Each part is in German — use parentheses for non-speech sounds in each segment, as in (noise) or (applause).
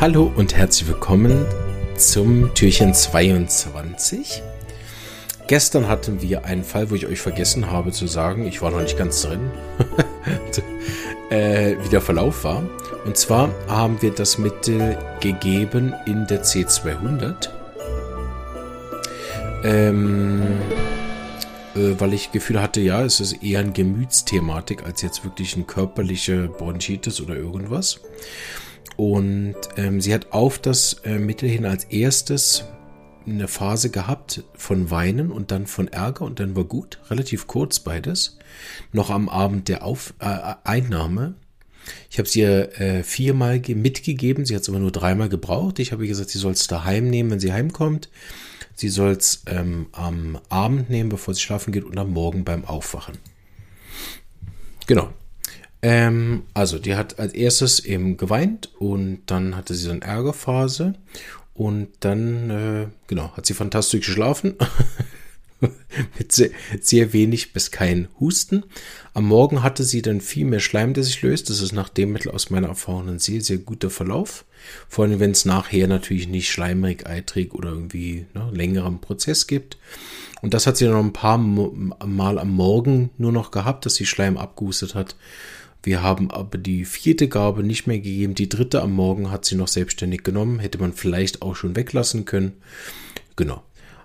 Hallo und herzlich willkommen zum Türchen 22. Gestern hatten wir einen Fall, wo ich euch vergessen habe zu sagen, ich war noch nicht ganz drin, (laughs) äh, wie der Verlauf war. Und zwar haben wir das Mittel gegeben in der C200. Ähm, äh, weil ich Gefühl hatte, ja, es ist eher eine Gemütsthematik als jetzt wirklich eine körperliche Bronchitis oder irgendwas. Und ähm, sie hat auf das äh, Mittel hin als erstes eine Phase gehabt von Weinen und dann von Ärger und dann war gut, relativ kurz beides. Noch am Abend der auf äh, Einnahme. Ich habe sie ihr äh, viermal mitgegeben, sie hat es aber nur dreimal gebraucht. Ich habe ihr gesagt, sie soll es daheim nehmen, wenn sie heimkommt. Sie soll es ähm, am Abend nehmen, bevor sie schlafen geht und am Morgen beim Aufwachen. Genau. Ähm, also, die hat als erstes eben geweint und dann hatte sie so eine Ärgerphase und dann, äh, genau, hat sie fantastisch geschlafen. (laughs) mit sehr, sehr, wenig bis kein Husten. Am Morgen hatte sie dann viel mehr Schleim, der sich löst. Das ist nach dem Mittel aus meiner Erfahrung ein sehr, sehr guter Verlauf. Vor allem, wenn es nachher natürlich nicht schleimrig, eitrig oder irgendwie ne, längeren Prozess gibt. Und das hat sie dann noch ein paar Mal am Morgen nur noch gehabt, dass sie Schleim abgehustet hat. Wir haben aber die vierte Gabe nicht mehr gegeben. Die dritte am Morgen hat sie noch selbstständig genommen. Hätte man vielleicht auch schon weglassen können. Genau.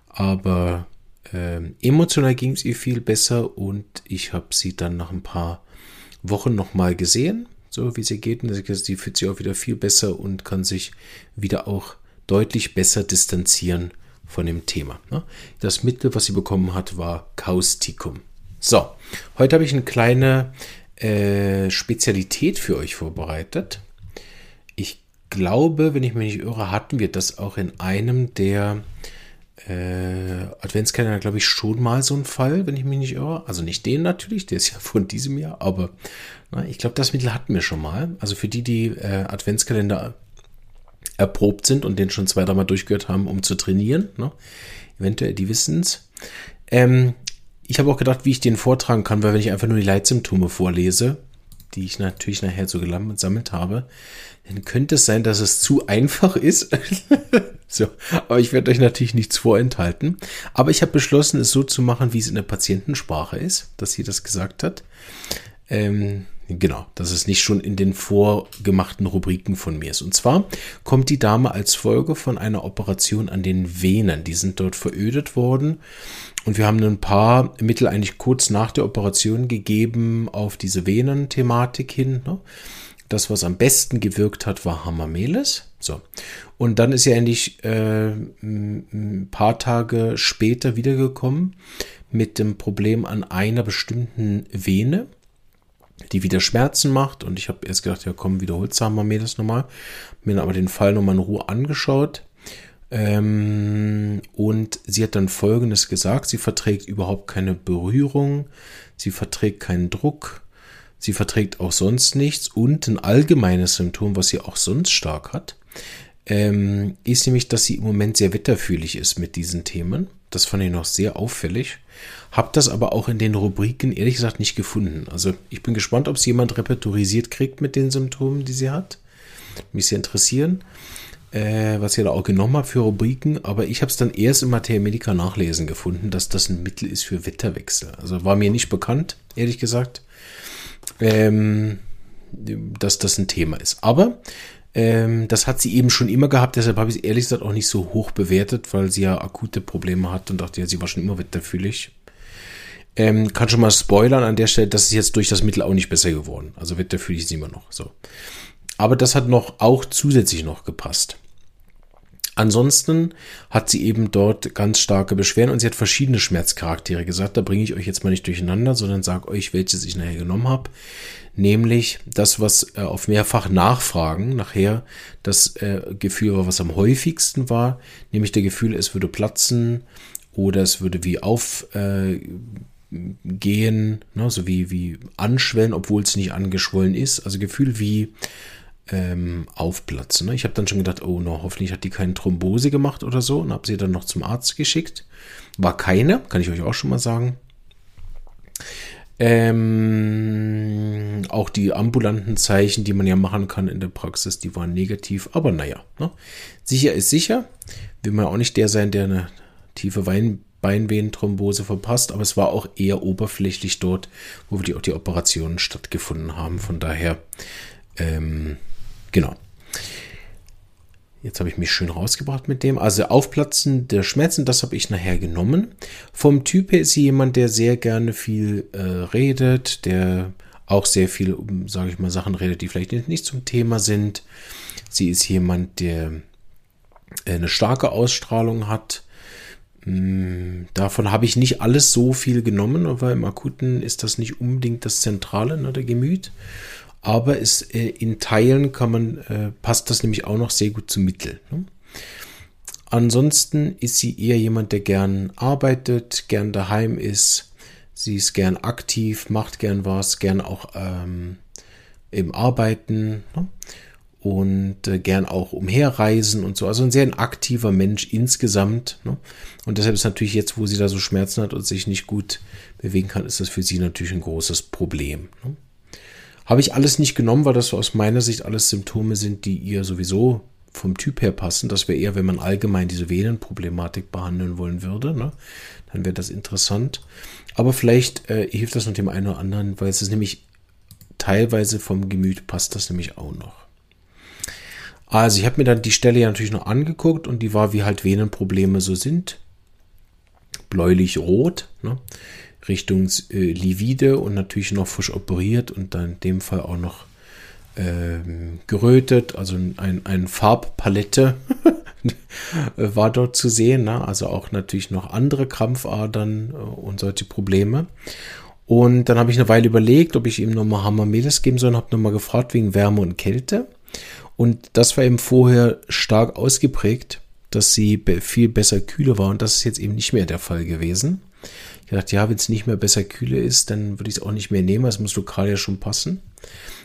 Aber äh, emotional ging es ihr viel besser und ich habe sie dann nach ein paar Wochen nochmal gesehen, so wie sie geht. Und sie fühlt sich auch wieder viel besser und kann sich wieder auch deutlich besser distanzieren von dem Thema. Ne? Das Mittel, was sie bekommen hat, war Causticum. So, heute habe ich eine kleine äh, Spezialität für euch vorbereitet. Ich glaube, wenn ich mich nicht irre, hatten wir das auch in einem der äh, Adventskalender, glaube ich, schon mal so ein Fall, wenn ich mich nicht irre. Also nicht den natürlich, der ist ja (laughs) von diesem Jahr, aber na, ich glaube, das Mittel hatten wir schon mal. Also für die, die äh, Adventskalender erprobt sind und den schon zwei, dreimal durchgehört haben, um zu trainieren, ne? eventuell, die wissen es. Ähm, ich habe auch gedacht, wie ich den vortragen kann, weil wenn ich einfach nur die Leitsymptome vorlese, die ich natürlich nachher so gesammelt habe, dann könnte es sein, dass es zu einfach ist. (laughs) so, aber ich werde euch natürlich nichts vorenthalten. Aber ich habe beschlossen, es so zu machen, wie es in der Patientensprache ist, dass sie das gesagt hat. Ähm, Genau, dass es nicht schon in den vorgemachten Rubriken von mir ist. Und zwar kommt die Dame als Folge von einer Operation an den Venen. Die sind dort verödet worden. Und wir haben ein paar Mittel eigentlich kurz nach der Operation gegeben auf diese Venen-Thematik hin. Ne? Das, was am besten gewirkt hat, war Hamamelis. So. Und dann ist er endlich äh, ein paar Tage später wiedergekommen mit dem Problem an einer bestimmten Vene die wieder Schmerzen macht. Und ich habe erst gedacht, ja komm, wiederholt sagen wir mir das nochmal. Mir aber den Fall nochmal in Ruhe angeschaut. Ähm, und sie hat dann Folgendes gesagt. Sie verträgt überhaupt keine Berührung. Sie verträgt keinen Druck. Sie verträgt auch sonst nichts. Und ein allgemeines Symptom, was sie auch sonst stark hat, ähm, ist nämlich, dass sie im Moment sehr wetterfühlig ist mit diesen Themen. Das fand ich noch sehr auffällig. Hab das aber auch in den Rubriken ehrlich gesagt nicht gefunden. Also ich bin gespannt, ob es jemand repertorisiert kriegt mit den Symptomen, die sie hat. Mich sehr interessieren, äh, was ihr da auch genommen habt für Rubriken. Aber ich habe es dann erst im Materia Medica nachlesen gefunden, dass das ein Mittel ist für Wetterwechsel. Also war mir nicht bekannt, ehrlich gesagt, ähm, dass das ein Thema ist. Aber ähm, das hat sie eben schon immer gehabt, deshalb habe ich es ehrlich gesagt auch nicht so hoch bewertet, weil sie ja akute Probleme hat und dachte, ja, sie war schon immer wetterfühlig. Ähm, kann schon mal spoilern an der Stelle, das ist jetzt durch das Mittel auch nicht besser geworden. Also wetterfühlig ist sie immer noch so. Aber das hat noch auch zusätzlich noch gepasst. Ansonsten hat sie eben dort ganz starke Beschwerden und sie hat verschiedene Schmerzcharaktere gesagt. Da bringe ich euch jetzt mal nicht durcheinander, sondern sage euch, welches ich nachher genommen habe nämlich das, was äh, auf mehrfach Nachfragen nachher das äh, Gefühl war, was am häufigsten war, nämlich der Gefühl, es würde platzen oder es würde wie aufgehen, äh, ne, so wie, wie anschwellen, obwohl es nicht angeschwollen ist. Also Gefühl wie ähm, aufplatzen. Ne? Ich habe dann schon gedacht, oh no, hoffentlich hat die keine Thrombose gemacht oder so und habe sie dann noch zum Arzt geschickt. War keine, kann ich euch auch schon mal sagen. Ähm, auch die ambulanten Zeichen, die man ja machen kann in der Praxis, die waren negativ. Aber naja, ne? sicher ist sicher. Will man auch nicht der sein, der eine tiefe Wein Beinvenenthrombose verpasst, aber es war auch eher oberflächlich dort, wo die, die Operationen stattgefunden haben. Von daher, ähm, genau. Jetzt habe ich mich schön rausgebracht mit dem. Also Aufplatzen der Schmerzen, das habe ich nachher genommen. Vom Typ her ist sie jemand, der sehr gerne viel äh, redet, der auch sehr viel, sage ich mal, Sachen redet, die vielleicht nicht zum Thema sind. Sie ist jemand, der äh, eine starke Ausstrahlung hat. Mm, davon habe ich nicht alles so viel genommen, weil im Akuten ist das nicht unbedingt das Zentrale, ne, der Gemüt aber es, äh, in Teilen kann man, äh, passt das nämlich auch noch sehr gut zum Mittel. Ne? Ansonsten ist sie eher jemand, der gern arbeitet, gern daheim ist. Sie ist gern aktiv, macht gern was, gern auch ähm, im Arbeiten ne? und äh, gern auch umherreisen und so. Also ein sehr aktiver Mensch insgesamt. Ne? Und deshalb ist natürlich jetzt, wo sie da so Schmerzen hat und sich nicht gut bewegen kann, ist das für sie natürlich ein großes Problem. Ne? Habe ich alles nicht genommen, weil das so aus meiner Sicht alles Symptome sind, die ihr sowieso vom Typ her passen. Das wäre eher, wenn man allgemein diese Venenproblematik behandeln wollen würde. Ne? Dann wäre das interessant. Aber vielleicht äh, hilft das noch dem einen oder anderen, weil es ist nämlich teilweise vom Gemüt passt das nämlich auch noch. Also ich habe mir dann die Stelle ja natürlich noch angeguckt und die war, wie halt Venenprobleme so sind. Bläulich-rot. Ne? Richtung äh, livide und natürlich noch frisch operiert und dann in dem Fall auch noch ähm, gerötet, also ein, ein Farbpalette (laughs) war dort zu sehen, ne? also auch natürlich noch andere Krampfadern äh, und solche Probleme. Und dann habe ich eine Weile überlegt, ob ich ihm nochmal Hamamedes geben soll und habe nochmal gefragt wegen Wärme und Kälte. Und das war eben vorher stark ausgeprägt, dass sie viel besser kühle war und das ist jetzt eben nicht mehr der Fall gewesen. Ich dachte, ja, wenn es nicht mehr besser kühle ist, dann würde ich es auch nicht mehr nehmen. Es muss lokal ja schon passen.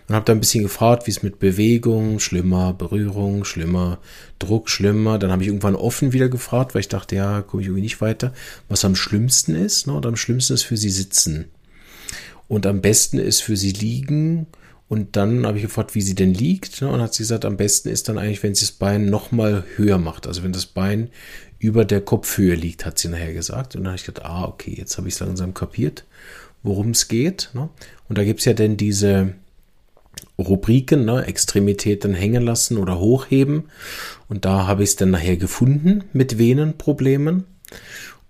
Und habe da ein bisschen gefragt, wie es mit Bewegung, schlimmer, Berührung, schlimmer, Druck, schlimmer. Dann habe ich irgendwann offen wieder gefragt, weil ich dachte, ja, komme ich irgendwie nicht weiter, was am schlimmsten ist. Ne? Und am schlimmsten ist für sie sitzen. Und am besten ist für sie liegen. Und dann habe ich gefragt, wie sie denn liegt. Ne? Und hat sie gesagt, am besten ist dann eigentlich, wenn sie das Bein nochmal höher macht. Also wenn das Bein über der Kopfhöhe liegt, hat sie nachher gesagt. Und dann habe ich gedacht, ah, okay, jetzt habe ich es langsam kapiert, worum es geht. Ne? Und da gibt es ja dann diese Rubriken, ne? Extremitäten hängen lassen oder hochheben. Und da habe ich es dann nachher gefunden mit Venenproblemen.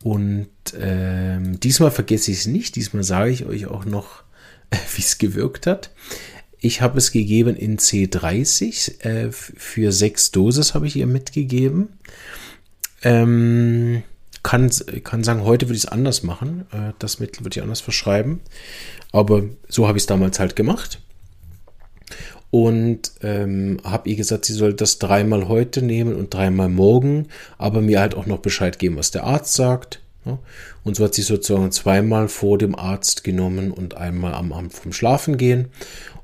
Und ähm, diesmal vergesse ich es nicht. Diesmal sage ich euch auch noch, (laughs) wie es gewirkt hat. Ich habe es gegeben in C30. Äh, für sechs Dosis habe ich ihr mitgegeben. Ähm, kann, kann sagen, heute würde ich es anders machen. Äh, das Mittel würde ich anders verschreiben. Aber so habe ich es damals halt gemacht. Und ähm, habe ihr gesagt, sie soll das dreimal heute nehmen und dreimal morgen, aber mir halt auch noch Bescheid geben, was der Arzt sagt. Ja? Und so hat sie sozusagen zweimal vor dem Arzt genommen und einmal am Abend vom Schlafen gehen.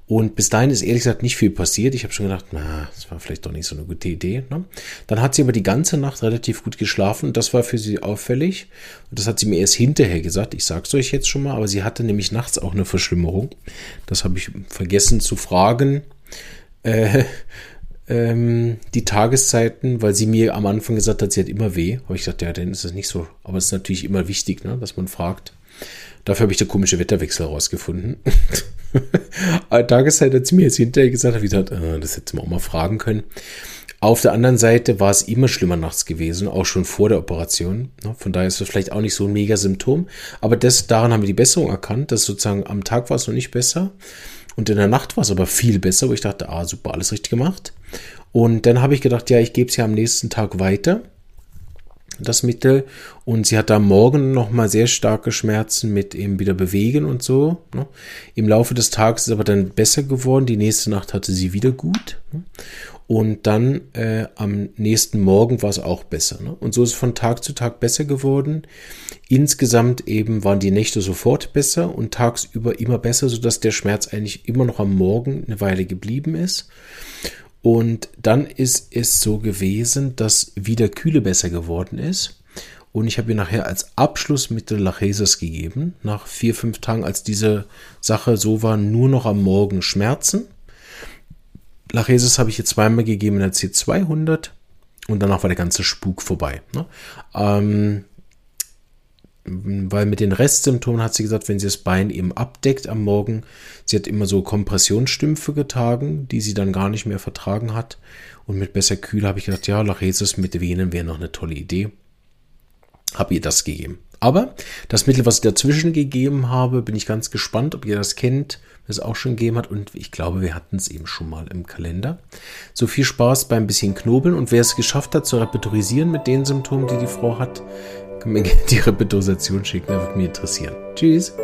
Und bis dahin ist ehrlich gesagt nicht viel passiert. Ich habe schon gedacht, na, das war vielleicht doch nicht so eine gute Idee. Ne? Dann hat sie aber die ganze Nacht relativ gut geschlafen das war für sie auffällig. Und das hat sie mir erst hinterher gesagt. Ich sag's euch jetzt schon mal, aber sie hatte nämlich nachts auch eine Verschlimmerung. Das habe ich vergessen zu fragen. Äh, (laughs) ähm, die Tageszeiten, weil sie mir am Anfang gesagt hat, sie hat immer weh. Habe ich gesagt, ja, dann ist das nicht so. Aber es ist natürlich immer wichtig, ne, dass man fragt. Dafür habe ich der komische Wetterwechsel herausgefunden. (laughs) Aber Tageszeit hat sie mir jetzt hinterher gesagt, wie gesagt, äh, das hätte man auch mal fragen können. Auf der anderen Seite war es immer schlimmer nachts gewesen, auch schon vor der Operation. Ne? Von daher ist das vielleicht auch nicht so ein mega Symptom. Aber das, daran haben wir die Besserung erkannt, dass sozusagen am Tag war es noch nicht besser. Und in der Nacht war es aber viel besser, wo ich dachte, ah, super, alles richtig gemacht. Und dann habe ich gedacht, ja, ich gebe es ja am nächsten Tag weiter das Mittel. Und sie hat am Morgen nochmal sehr starke Schmerzen mit eben wieder bewegen und so. Ne? Im Laufe des Tages ist aber dann besser geworden. Die nächste Nacht hatte sie wieder gut. Ne? Und dann äh, am nächsten Morgen war es auch besser. Ne? Und so ist es von Tag zu Tag besser geworden. Insgesamt eben waren die Nächte sofort besser und tagsüber immer besser, sodass der Schmerz eigentlich immer noch am Morgen eine Weile geblieben ist. Und dann ist es so gewesen, dass wieder Kühle besser geworden ist. Und ich habe ihr nachher als Abschlussmittel Lachesis gegeben. Nach vier, fünf Tagen, als diese Sache so war, nur noch am Morgen Schmerzen. Lachesis habe ich ihr zweimal gegeben in der C200 und danach war der ganze Spuk vorbei. Ne? Ähm, weil mit den Restsymptomen hat sie gesagt, wenn sie das Bein eben abdeckt am Morgen, sie hat immer so Kompressionsstümpfe getragen, die sie dann gar nicht mehr vertragen hat. Und mit besser Kühl habe ich gedacht, ja, Lachesis mit Venen wäre noch eine tolle Idee. Habe ihr das gegeben. Aber das Mittel, was ich dazwischen gegeben habe, bin ich ganz gespannt, ob ihr das kennt, es auch schon gegeben hat. Und ich glaube, wir hatten es eben schon mal im Kalender. So viel Spaß beim bisschen Knobeln. Und wer es geschafft hat, zu repertorisieren mit den Symptomen, die die Frau hat, kann mir gerne die Repetorisation schicken. Das würde mich interessieren. Tschüss.